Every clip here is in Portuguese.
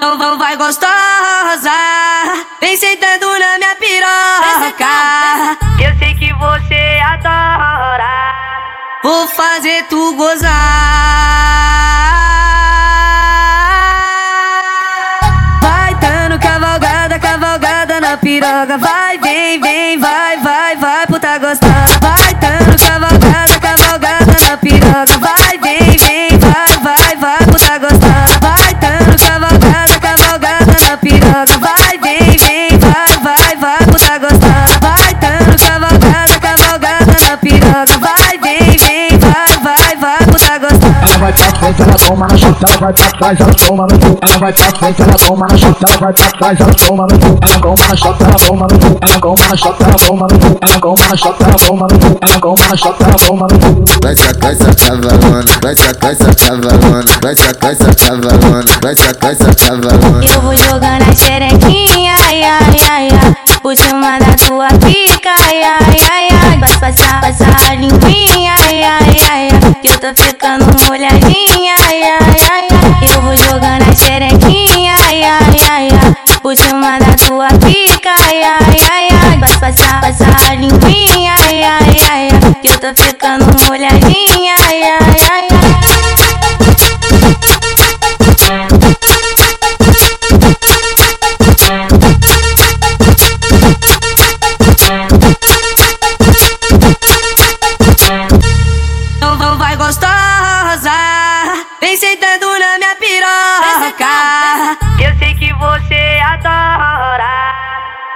Não, não vai gostosa. Vem sentando na minha piroca. Eu sei que você adora. Vou fazer tu gozar. Vai dando cavalgada, cavalgada na piroga. Vai, vem, vem, vai, frente, ela toma na chute, ela vai pra trás, ela toma no cu. Ela vai pra frente, ela toma na chute, ela vai pra trás, ela toma no cu. Ela toma na chota, ela toma no cu. Ela toma na chota, ela toma no cu. Ela toma na chota, ela toma no cu. Ela toma na chota, ela toma no cu. Vai sacar essa cavalona, vai sacar essa cavalona, vai sacar essa cavalona, vai sacar essa cavalona. Eu vou jogando a xerequinha, tô ficando molhadinha, ai, ai, ai, ai. Eu vou jogando a xerequinha, ai, ai, ai, ai. Por cima da tua pica, ai, ai, ai, ai. Vai passar, passar a limpinha, ai, ai, ai, ai. Eu tô ficando molhadinha, ai, ai, ai, ai. Gostosa. Vem sentando na minha piroca. Eu sei que você adora.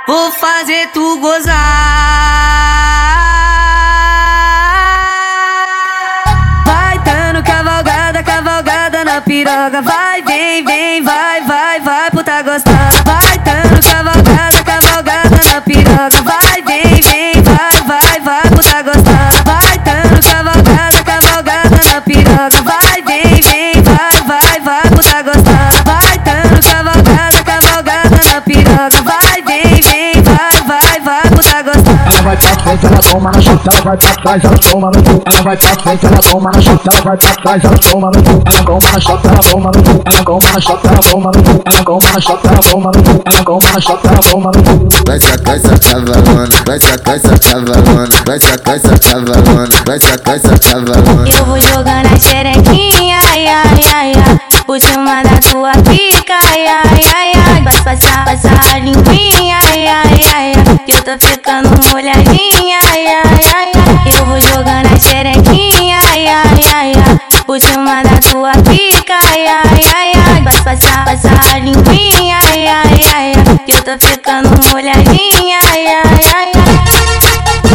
Vou fazer tu gozar. Vai dando cavalgada, cavalgada na piroga. Vai, vem, vem, frente, ela toma na chute, ela vai pra trás, ela toma no cu. Ela vai pra frente, ela toma na chute, ela vai pra trás, ela toma no cu. Ela toma na chota, ela toma no cu. Ela toma na chota, ela toma no cu. Ela toma na chota, ela toma no cu. Ela toma na chota, ela toma no cu. Vai sacar essa cavalona, vai sacar essa cavalona, vai sacar essa cavalona, vai sacar essa cavalona. Eu vou jogando a xerequinha, ai, ai, ai, ai. Por cima da tô ficando molhadinha, ai, ai, ai, ai. Eu vou jogando a xerequinha, ai, ai, ai, ai. Por cima da tua pica, ai, ai, ai, ai. Vai passar, passar a limpinha, ai, ai, ai, ai. Eu tô ficando molhadinha, ai, ai, ai, ai.